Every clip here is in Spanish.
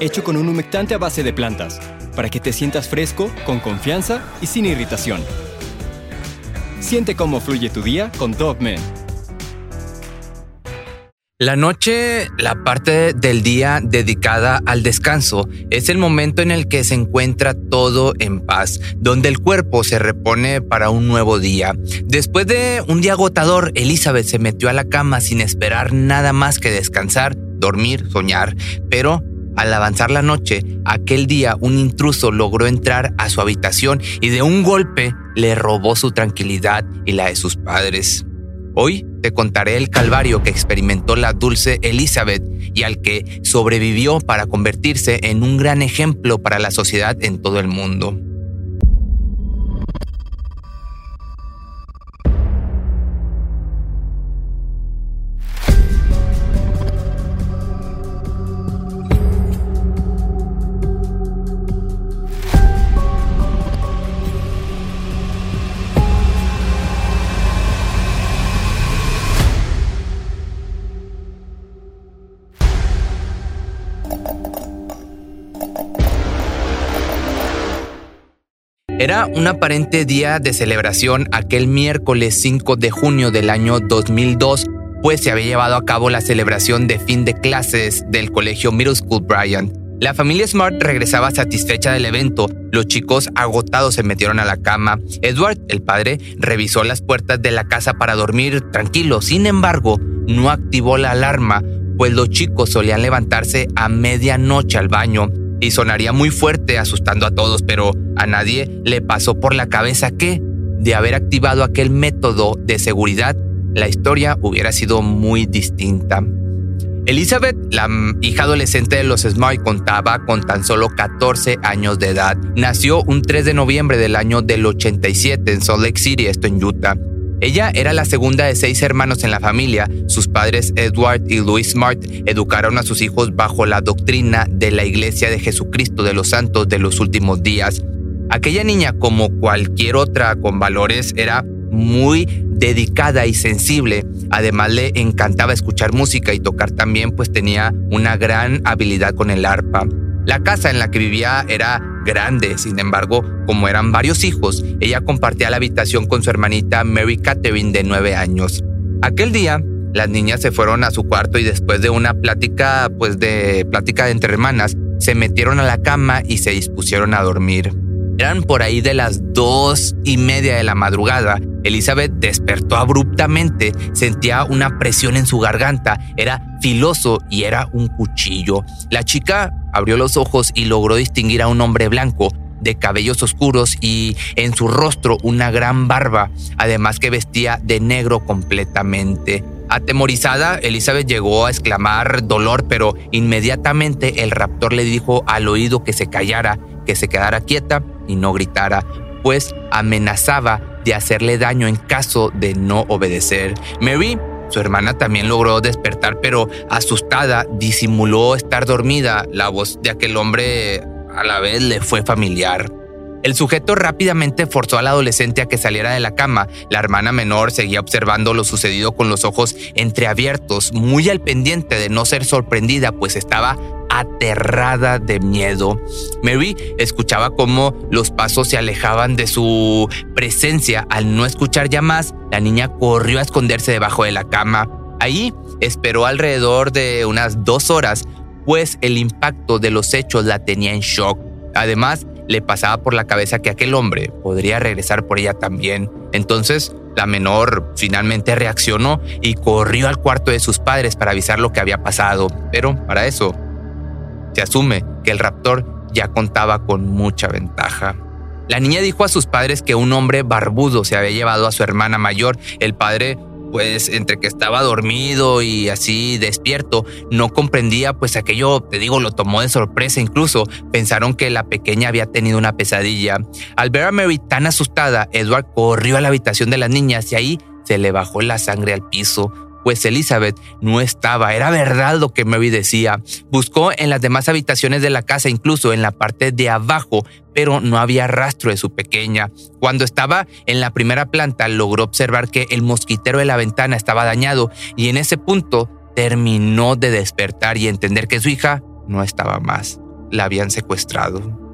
hecho con un humectante a base de plantas, para que te sientas fresco, con confianza y sin irritación. Siente cómo fluye tu día con Dogman. La noche, la parte del día dedicada al descanso, es el momento en el que se encuentra todo en paz, donde el cuerpo se repone para un nuevo día. Después de un día agotador, Elizabeth se metió a la cama sin esperar nada más que descansar, dormir, soñar, pero al avanzar la noche, aquel día un intruso logró entrar a su habitación y de un golpe le robó su tranquilidad y la de sus padres. Hoy te contaré el calvario que experimentó la dulce Elizabeth y al que sobrevivió para convertirse en un gran ejemplo para la sociedad en todo el mundo. Era un aparente día de celebración aquel miércoles 5 de junio del año 2002, pues se había llevado a cabo la celebración de fin de clases del colegio Middle School Bryant. La familia Smart regresaba satisfecha del evento. Los chicos agotados se metieron a la cama. Edward, el padre, revisó las puertas de la casa para dormir tranquilo. Sin embargo, no activó la alarma, pues los chicos solían levantarse a medianoche al baño y sonaría muy fuerte asustando a todos, pero a nadie le pasó por la cabeza que, de haber activado aquel método de seguridad, la historia hubiera sido muy distinta. Elizabeth, la hija adolescente de los Smart, contaba con tan solo 14 años de edad. Nació un 3 de noviembre del año del 87 en Salt Lake City, esto en Utah. Ella era la segunda de seis hermanos en la familia. Sus padres Edward y Louis Smart educaron a sus hijos bajo la doctrina de la Iglesia de Jesucristo de los Santos de los últimos días. Aquella niña, como cualquier otra con valores, era muy dedicada y sensible. Además le encantaba escuchar música y tocar también, pues tenía una gran habilidad con el arpa. La casa en la que vivía era grande, sin embargo, como eran varios hijos, ella compartía la habitación con su hermanita Mary Catherine de nueve años. Aquel día, las niñas se fueron a su cuarto y después de una plática, pues de plática entre hermanas, se metieron a la cama y se dispusieron a dormir. Eran por ahí de las dos y media de la madrugada. Elizabeth despertó abruptamente, sentía una presión en su garganta, era filoso y era un cuchillo. La chica abrió los ojos y logró distinguir a un hombre blanco de cabellos oscuros y en su rostro una gran barba, además que vestía de negro completamente. Atemorizada, Elizabeth llegó a exclamar dolor, pero inmediatamente el raptor le dijo al oído que se callara, que se quedara quieta y no gritara, pues amenazaba de hacerle daño en caso de no obedecer. Mary su hermana también logró despertar, pero asustada disimuló estar dormida. La voz de aquel hombre a la vez le fue familiar. El sujeto rápidamente forzó al adolescente a que saliera de la cama. La hermana menor seguía observando lo sucedido con los ojos entreabiertos, muy al pendiente de no ser sorprendida, pues estaba aterrada de miedo. Mary escuchaba cómo los pasos se alejaban de su presencia. Al no escuchar ya más, la niña corrió a esconderse debajo de la cama. Ahí esperó alrededor de unas dos horas, pues el impacto de los hechos la tenía en shock. Además, le pasaba por la cabeza que aquel hombre podría regresar por ella también. Entonces, la menor finalmente reaccionó y corrió al cuarto de sus padres para avisar lo que había pasado. Pero para eso, se asume que el raptor ya contaba con mucha ventaja. La niña dijo a sus padres que un hombre barbudo se había llevado a su hermana mayor. El padre pues entre que estaba dormido y así despierto, no comprendía, pues aquello, te digo, lo tomó de sorpresa incluso. Pensaron que la pequeña había tenido una pesadilla. Al ver a Mary tan asustada, Edward corrió a la habitación de las niñas y ahí se le bajó la sangre al piso pues Elizabeth no estaba. Era verdad lo que Mary decía. Buscó en las demás habitaciones de la casa, incluso en la parte de abajo, pero no había rastro de su pequeña. Cuando estaba en la primera planta, logró observar que el mosquitero de la ventana estaba dañado y en ese punto terminó de despertar y entender que su hija no estaba más. La habían secuestrado.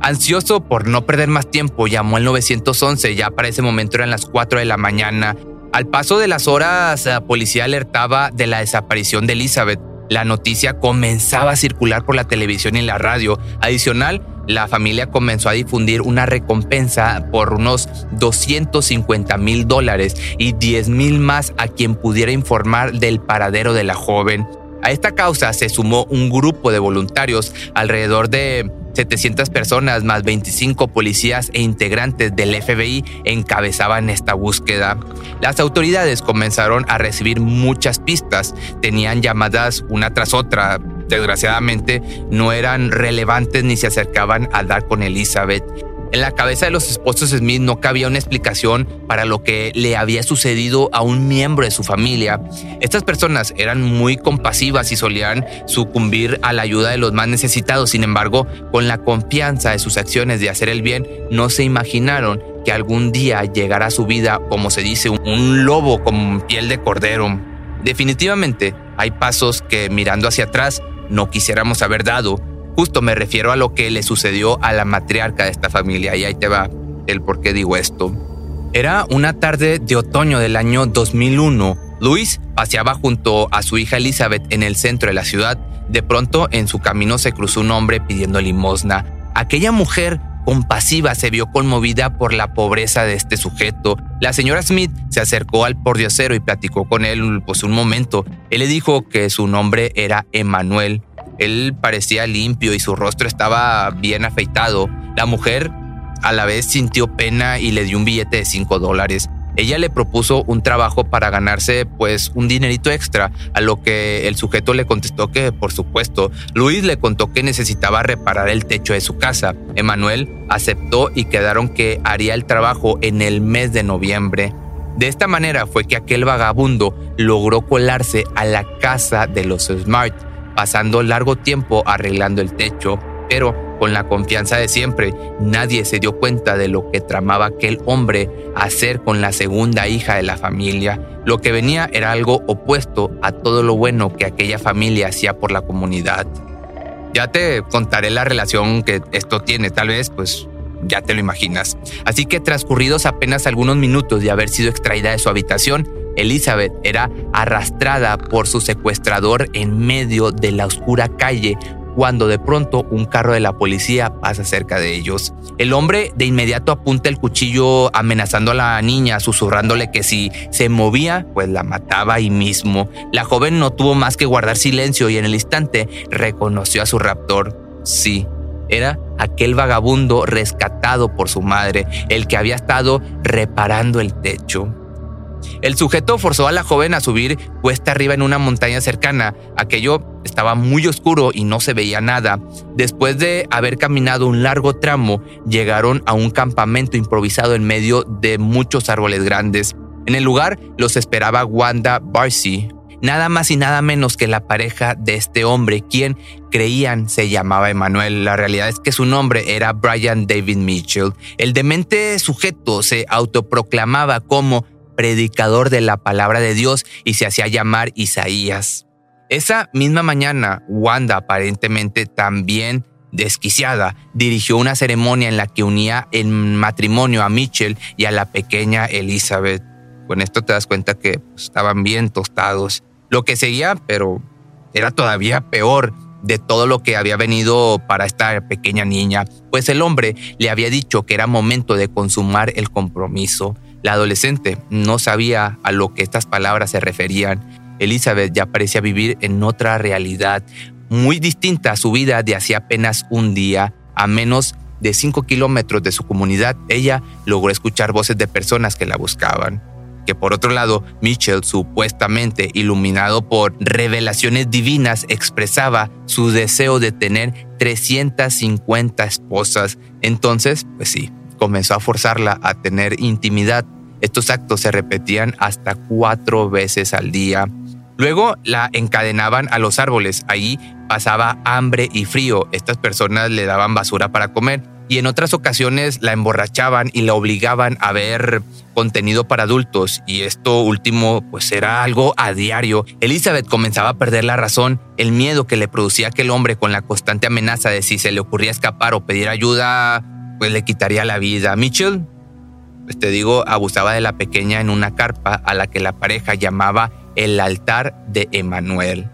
Ansioso por no perder más tiempo, llamó al 911, ya para ese momento eran las 4 de la mañana al paso de las horas, la policía alertaba de la desaparición de Elizabeth. La noticia comenzaba a circular por la televisión y la radio. Adicional, la familia comenzó a difundir una recompensa por unos 250 mil dólares y 10 mil más a quien pudiera informar del paradero de la joven. A esta causa se sumó un grupo de voluntarios, alrededor de 700 personas más 25 policías e integrantes del FBI encabezaban esta búsqueda. Las autoridades comenzaron a recibir muchas pistas, tenían llamadas una tras otra, desgraciadamente no eran relevantes ni se acercaban a dar con Elizabeth. En la cabeza de los esposos Smith no cabía una explicación para lo que le había sucedido a un miembro de su familia. Estas personas eran muy compasivas y solían sucumbir a la ayuda de los más necesitados. Sin embargo, con la confianza de sus acciones de hacer el bien, no se imaginaron que algún día llegara a su vida, como se dice, un lobo con piel de cordero. Definitivamente, hay pasos que mirando hacia atrás no quisiéramos haber dado Justo me refiero a lo que le sucedió a la matriarca de esta familia y ahí te va el por qué digo esto. Era una tarde de otoño del año 2001. Luis paseaba junto a su hija Elizabeth en el centro de la ciudad. De pronto en su camino se cruzó un hombre pidiendo limosna. Aquella mujer compasiva se vio conmovida por la pobreza de este sujeto. La señora Smith se acercó al pordiosero y platicó con él pues un momento. Él le dijo que su nombre era Emanuel él parecía limpio y su rostro estaba bien afeitado. La mujer a la vez sintió pena y le dio un billete de 5 dólares. Ella le propuso un trabajo para ganarse pues un dinerito extra, a lo que el sujeto le contestó que por supuesto. Luis le contó que necesitaba reparar el techo de su casa. Emanuel aceptó y quedaron que haría el trabajo en el mes de noviembre. De esta manera fue que aquel vagabundo logró colarse a la casa de los Smart pasando largo tiempo arreglando el techo, pero con la confianza de siempre, nadie se dio cuenta de lo que tramaba aquel hombre hacer con la segunda hija de la familia. Lo que venía era algo opuesto a todo lo bueno que aquella familia hacía por la comunidad. Ya te contaré la relación que esto tiene, tal vez pues ya te lo imaginas. Así que transcurridos apenas algunos minutos de haber sido extraída de su habitación, Elizabeth era arrastrada por su secuestrador en medio de la oscura calle cuando de pronto un carro de la policía pasa cerca de ellos. El hombre de inmediato apunta el cuchillo amenazando a la niña, susurrándole que si se movía, pues la mataba ahí mismo. La joven no tuvo más que guardar silencio y en el instante reconoció a su raptor. Sí, era aquel vagabundo rescatado por su madre, el que había estado reparando el techo. El sujeto forzó a la joven a subir cuesta arriba en una montaña cercana. Aquello estaba muy oscuro y no se veía nada. Después de haber caminado un largo tramo, llegaron a un campamento improvisado en medio de muchos árboles grandes. En el lugar los esperaba Wanda Barcy, nada más y nada menos que la pareja de este hombre, quien creían se llamaba Emanuel. La realidad es que su nombre era Brian David Mitchell. El demente sujeto se autoproclamaba como predicador de la palabra de Dios y se hacía llamar Isaías. Esa misma mañana, Wanda, aparentemente también desquiciada, dirigió una ceremonia en la que unía en matrimonio a Mitchell y a la pequeña Elizabeth. Con esto te das cuenta que pues, estaban bien tostados. Lo que seguía, pero era todavía peor de todo lo que había venido para esta pequeña niña, pues el hombre le había dicho que era momento de consumar el compromiso. La adolescente no sabía a lo que estas palabras se referían. Elizabeth ya parecía vivir en otra realidad, muy distinta a su vida de hace apenas un día, a menos de 5 kilómetros de su comunidad, ella logró escuchar voces de personas que la buscaban que por otro lado Mitchell, supuestamente iluminado por revelaciones divinas, expresaba su deseo de tener 350 esposas. Entonces, pues sí, comenzó a forzarla a tener intimidad. Estos actos se repetían hasta cuatro veces al día. Luego la encadenaban a los árboles. Ahí pasaba hambre y frío. Estas personas le daban basura para comer y en otras ocasiones la emborrachaban y la obligaban a ver contenido para adultos y esto último pues era algo a diario. Elizabeth comenzaba a perder la razón, el miedo que le producía aquel hombre con la constante amenaza de si se le ocurría escapar o pedir ayuda pues le quitaría la vida. Mitchell, pues te digo, abusaba de la pequeña en una carpa a la que la pareja llamaba el altar de Emanuel.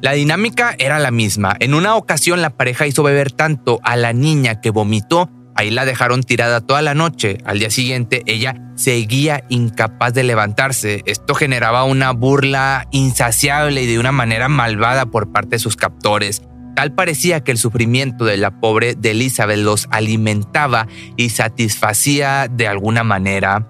La dinámica era la misma. En una ocasión la pareja hizo beber tanto a la niña que vomitó. Ahí la dejaron tirada toda la noche. Al día siguiente ella seguía incapaz de levantarse. Esto generaba una burla insaciable y de una manera malvada por parte de sus captores. Tal parecía que el sufrimiento de la pobre de Elizabeth los alimentaba y satisfacía de alguna manera.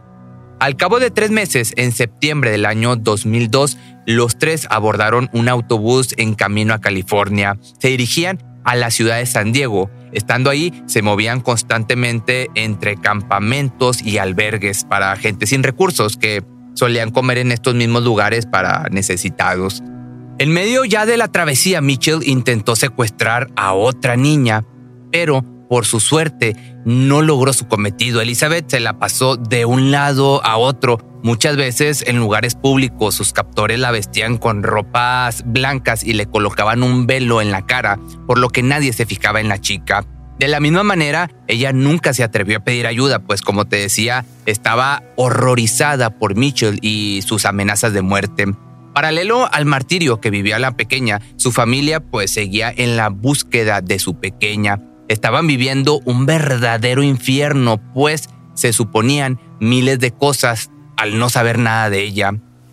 Al cabo de tres meses, en septiembre del año 2002, los tres abordaron un autobús en camino a California. Se dirigían a la ciudad de San Diego. Estando ahí, se movían constantemente entre campamentos y albergues para gente sin recursos que solían comer en estos mismos lugares para necesitados. En medio ya de la travesía, Mitchell intentó secuestrar a otra niña, pero por su suerte, no logró su cometido. Elizabeth se la pasó de un lado a otro. Muchas veces en lugares públicos sus captores la vestían con ropas blancas y le colocaban un velo en la cara, por lo que nadie se fijaba en la chica. De la misma manera, ella nunca se atrevió a pedir ayuda, pues como te decía, estaba horrorizada por Mitchell y sus amenazas de muerte. Paralelo al martirio que vivía la pequeña, su familia pues seguía en la búsqueda de su pequeña estaban viviendo un verdadero infierno, pues se suponían miles de cosas al no saber nada de ella.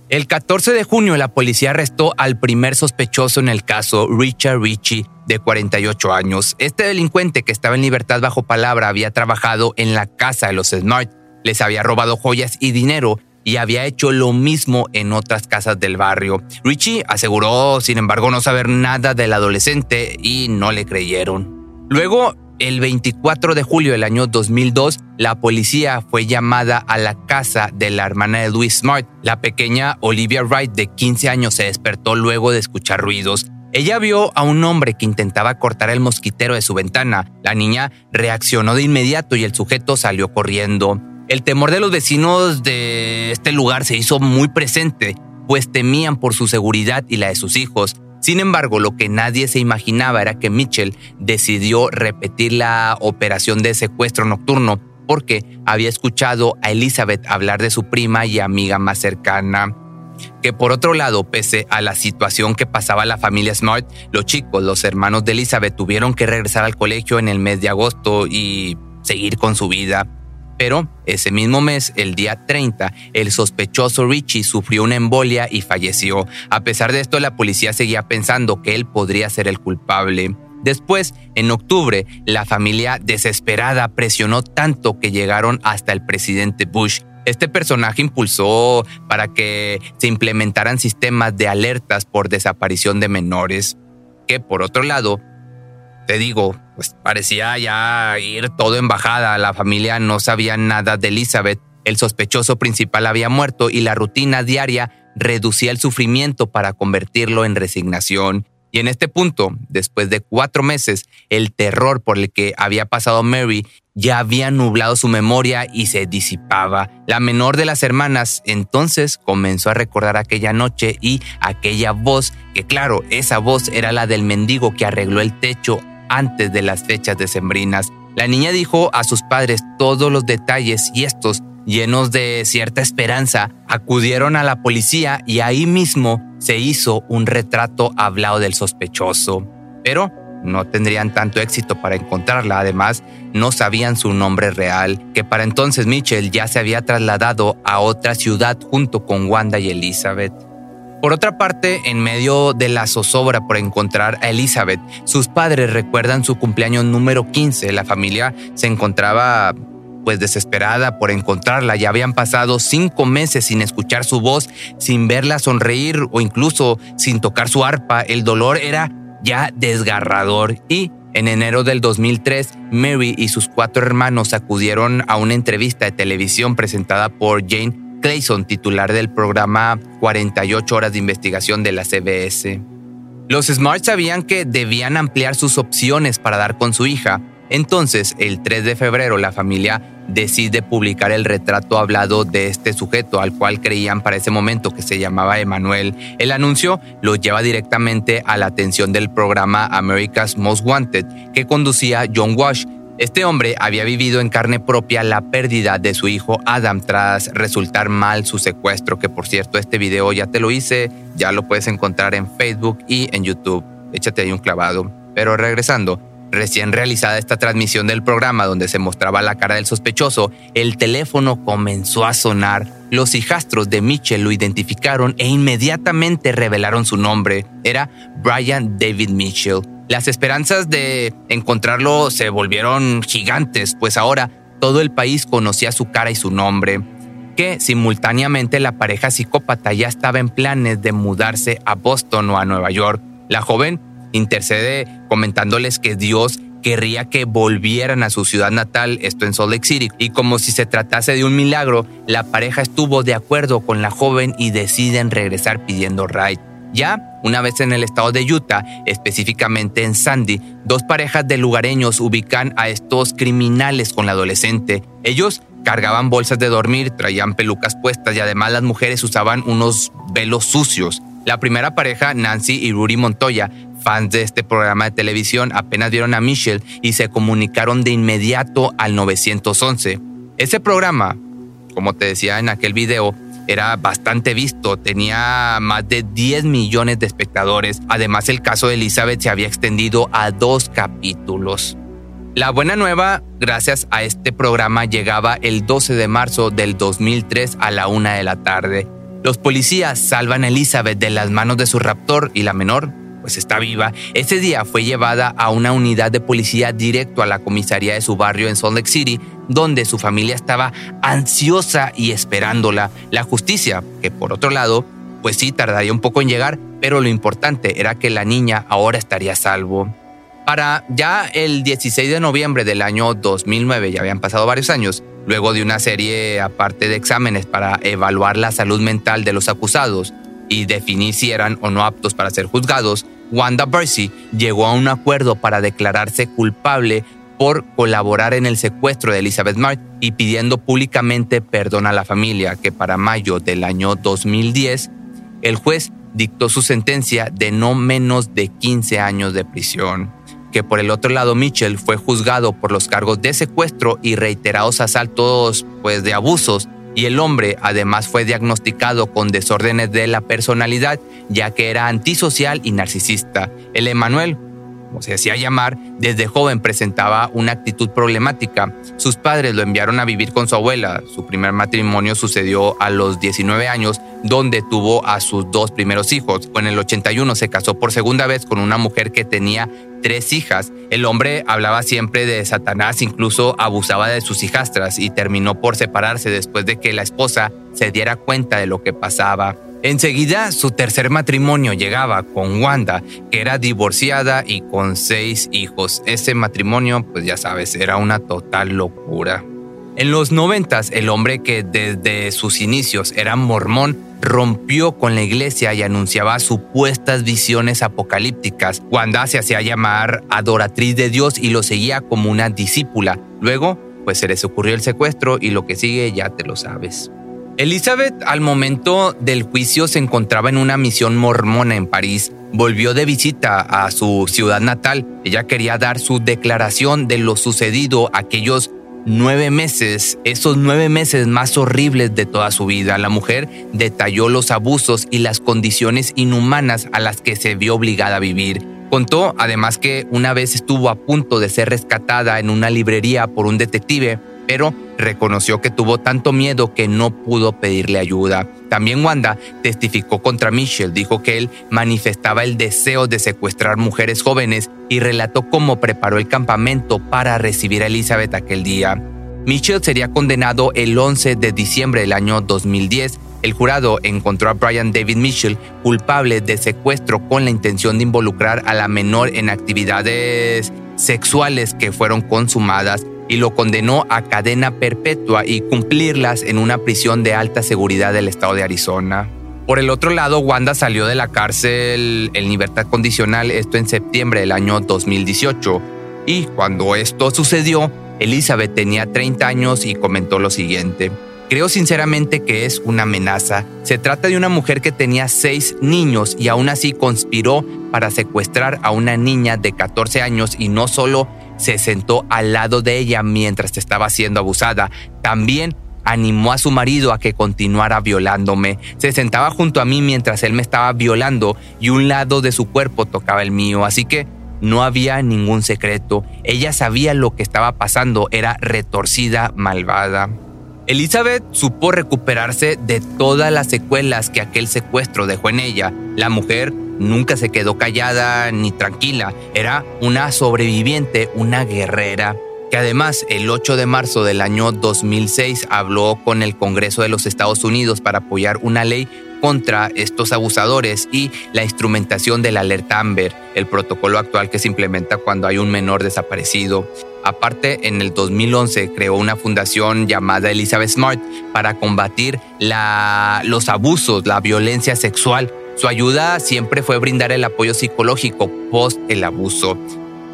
El 14 de junio la policía arrestó al primer sospechoso en el caso, Richard Ritchie, de 48 años. Este delincuente que estaba en libertad bajo palabra había trabajado en la casa de los Smart, les había robado joyas y dinero y había hecho lo mismo en otras casas del barrio. Richie aseguró, sin embargo, no saber nada del adolescente y no le creyeron. Luego, el 24 de julio del año 2002, la policía fue llamada a la casa de la hermana de Louis Smart. La pequeña Olivia Wright, de 15 años, se despertó luego de escuchar ruidos. Ella vio a un hombre que intentaba cortar el mosquitero de su ventana. La niña reaccionó de inmediato y el sujeto salió corriendo. El temor de los vecinos de este lugar se hizo muy presente, pues temían por su seguridad y la de sus hijos. Sin embargo, lo que nadie se imaginaba era que Mitchell decidió repetir la operación de secuestro nocturno porque había escuchado a Elizabeth hablar de su prima y amiga más cercana. Que por otro lado, pese a la situación que pasaba la familia Smart, los chicos, los hermanos de Elizabeth, tuvieron que regresar al colegio en el mes de agosto y seguir con su vida. Pero ese mismo mes, el día 30, el sospechoso Richie sufrió una embolia y falleció. A pesar de esto, la policía seguía pensando que él podría ser el culpable. Después, en octubre, la familia desesperada presionó tanto que llegaron hasta el presidente Bush. Este personaje impulsó para que se implementaran sistemas de alertas por desaparición de menores, que por otro lado te digo, pues parecía ya ir todo en bajada. La familia no sabía nada de Elizabeth. El sospechoso principal había muerto y la rutina diaria reducía el sufrimiento para convertirlo en resignación. Y en este punto, después de cuatro meses, el terror por el que había pasado Mary ya había nublado su memoria y se disipaba. La menor de las hermanas entonces comenzó a recordar aquella noche y aquella voz, que claro, esa voz era la del mendigo que arregló el techo antes de las fechas decembrinas. La niña dijo a sus padres todos los detalles y estos llenos de cierta esperanza, acudieron a la policía y ahí mismo se hizo un retrato hablado del sospechoso. Pero no tendrían tanto éxito para encontrarla. Además, no sabían su nombre real, que para entonces Mitchell ya se había trasladado a otra ciudad junto con Wanda y Elizabeth. Por otra parte, en medio de la zozobra por encontrar a Elizabeth, sus padres recuerdan su cumpleaños número 15. La familia se encontraba pues desesperada por encontrarla. Ya habían pasado cinco meses sin escuchar su voz, sin verla sonreír o incluso sin tocar su arpa. El dolor era ya desgarrador y en enero del 2003, Mary y sus cuatro hermanos acudieron a una entrevista de televisión presentada por Jane Clayson, titular del programa 48 horas de investigación de la CBS. Los Smart sabían que debían ampliar sus opciones para dar con su hija, entonces, el 3 de febrero, la familia decide publicar el retrato hablado de este sujeto al cual creían para ese momento que se llamaba Emanuel. El anuncio lo lleva directamente a la atención del programa America's Most Wanted que conducía John Walsh. Este hombre había vivido en carne propia la pérdida de su hijo Adam tras resultar mal su secuestro, que por cierto este video ya te lo hice, ya lo puedes encontrar en Facebook y en YouTube. Échate ahí un clavado. Pero regresando, Recién realizada esta transmisión del programa donde se mostraba la cara del sospechoso, el teléfono comenzó a sonar. Los hijastros de Mitchell lo identificaron e inmediatamente revelaron su nombre. Era Brian David Mitchell. Las esperanzas de encontrarlo se volvieron gigantes, pues ahora todo el país conocía su cara y su nombre. Que simultáneamente la pareja psicópata ya estaba en planes de mudarse a Boston o a Nueva York. La joven intercede comentándoles que Dios querría que volvieran a su ciudad natal, esto en Salt Lake City, y como si se tratase de un milagro, la pareja estuvo de acuerdo con la joven y deciden regresar pidiendo ride. Ya, una vez en el estado de Utah, específicamente en Sandy, dos parejas de lugareños ubican a estos criminales con la adolescente. Ellos cargaban bolsas de dormir, traían pelucas puestas y además las mujeres usaban unos velos sucios. La primera pareja, Nancy y Rudy Montoya, fans de este programa de televisión apenas vieron a Michelle y se comunicaron de inmediato al 911. Ese programa, como te decía en aquel video, era bastante visto, tenía más de 10 millones de espectadores. Además, el caso de Elizabeth se había extendido a dos capítulos. La buena nueva, gracias a este programa, llegaba el 12 de marzo del 2003 a la una de la tarde. Los policías salvan a Elizabeth de las manos de su raptor y la menor pues está viva, ese día fue llevada a una unidad de policía directo a la comisaría de su barrio en Salt Lake City, donde su familia estaba ansiosa y esperándola. La justicia, que por otro lado, pues sí tardaría un poco en llegar, pero lo importante era que la niña ahora estaría a salvo. Para ya el 16 de noviembre del año 2009, ya habían pasado varios años, luego de una serie aparte de exámenes para evaluar la salud mental de los acusados y definir si eran o no aptos para ser juzgados, Wanda Bercy llegó a un acuerdo para declararse culpable por colaborar en el secuestro de Elizabeth Mark y pidiendo públicamente perdón a la familia, que para mayo del año 2010 el juez dictó su sentencia de no menos de 15 años de prisión. Que por el otro lado Mitchell fue juzgado por los cargos de secuestro y reiterados asaltos pues de abusos y el hombre además fue diagnosticado con desórdenes de la personalidad ya que era antisocial y narcisista. El Emanuel se hacía llamar, desde joven presentaba una actitud problemática. Sus padres lo enviaron a vivir con su abuela. Su primer matrimonio sucedió a los 19 años, donde tuvo a sus dos primeros hijos. En el 81 se casó por segunda vez con una mujer que tenía tres hijas. El hombre hablaba siempre de Satanás, incluso abusaba de sus hijastras y terminó por separarse después de que la esposa se diera cuenta de lo que pasaba. Enseguida su tercer matrimonio llegaba con Wanda, que era divorciada y con seis hijos. Ese matrimonio, pues ya sabes, era una total locura. En los noventas, el hombre que desde sus inicios era mormón rompió con la iglesia y anunciaba supuestas visiones apocalípticas. Wanda se hacía llamar adoratriz de Dios y lo seguía como una discípula. Luego, pues se les ocurrió el secuestro y lo que sigue ya te lo sabes. Elizabeth al momento del juicio se encontraba en una misión mormona en París. Volvió de visita a su ciudad natal. Ella quería dar su declaración de lo sucedido aquellos nueve meses, esos nueve meses más horribles de toda su vida. La mujer detalló los abusos y las condiciones inhumanas a las que se vio obligada a vivir. Contó además que una vez estuvo a punto de ser rescatada en una librería por un detective, pero reconoció que tuvo tanto miedo que no pudo pedirle ayuda. También Wanda testificó contra Mitchell, dijo que él manifestaba el deseo de secuestrar mujeres jóvenes y relató cómo preparó el campamento para recibir a Elizabeth aquel día. Mitchell sería condenado el 11 de diciembre del año 2010. El jurado encontró a Brian David Mitchell culpable de secuestro con la intención de involucrar a la menor en actividades sexuales que fueron consumadas y lo condenó a cadena perpetua y cumplirlas en una prisión de alta seguridad del estado de Arizona. Por el otro lado, Wanda salió de la cárcel en libertad condicional, esto en septiembre del año 2018. Y cuando esto sucedió, Elizabeth tenía 30 años y comentó lo siguiente. Creo sinceramente que es una amenaza. Se trata de una mujer que tenía seis niños y aún así conspiró para secuestrar a una niña de 14 años y no solo se sentó al lado de ella mientras estaba siendo abusada. También animó a su marido a que continuara violándome. Se sentaba junto a mí mientras él me estaba violando y un lado de su cuerpo tocaba el mío. Así que no había ningún secreto. Ella sabía lo que estaba pasando. Era retorcida, malvada. Elizabeth supo recuperarse de todas las secuelas que aquel secuestro dejó en ella. La mujer nunca se quedó callada ni tranquila, era una sobreviviente, una guerrera que además el 8 de marzo del año 2006 habló con el Congreso de los Estados Unidos para apoyar una ley contra estos abusadores y la instrumentación del alerta Amber, el protocolo actual que se implementa cuando hay un menor desaparecido. Aparte, en el 2011 creó una fundación llamada Elizabeth Smart para combatir los abusos, la violencia sexual. Su ayuda siempre fue brindar el apoyo psicológico post el abuso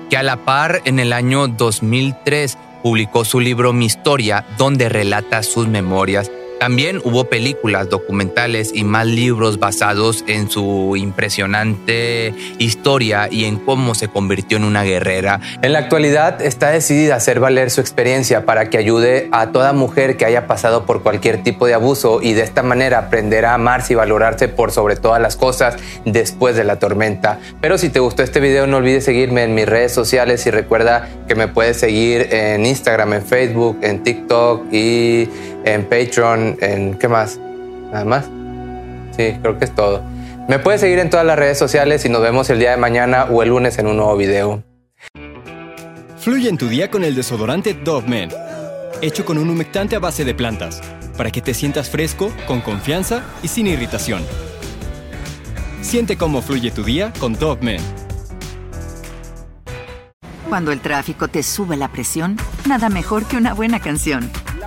que a la par en el año 2003 publicó su libro Mi Historia, donde relata sus memorias también hubo películas, documentales y más libros basados en su impresionante historia y en cómo se convirtió en una guerrera. En la actualidad está decidida a hacer valer su experiencia para que ayude a toda mujer que haya pasado por cualquier tipo de abuso y de esta manera aprender a amarse y valorarse por sobre todas las cosas después de la tormenta. Pero si te gustó este video no olvides seguirme en mis redes sociales y recuerda que me puedes seguir en Instagram, en Facebook, en TikTok y en Patreon, en qué más, nada más. Sí, creo que es todo. Me puedes seguir en todas las redes sociales y nos vemos el día de mañana o el lunes en un nuevo video. Fluye en tu día con el desodorante Dove Men, hecho con un humectante a base de plantas, para que te sientas fresco, con confianza y sin irritación. Siente cómo fluye tu día con Dove Men. Cuando el tráfico te sube la presión, nada mejor que una buena canción.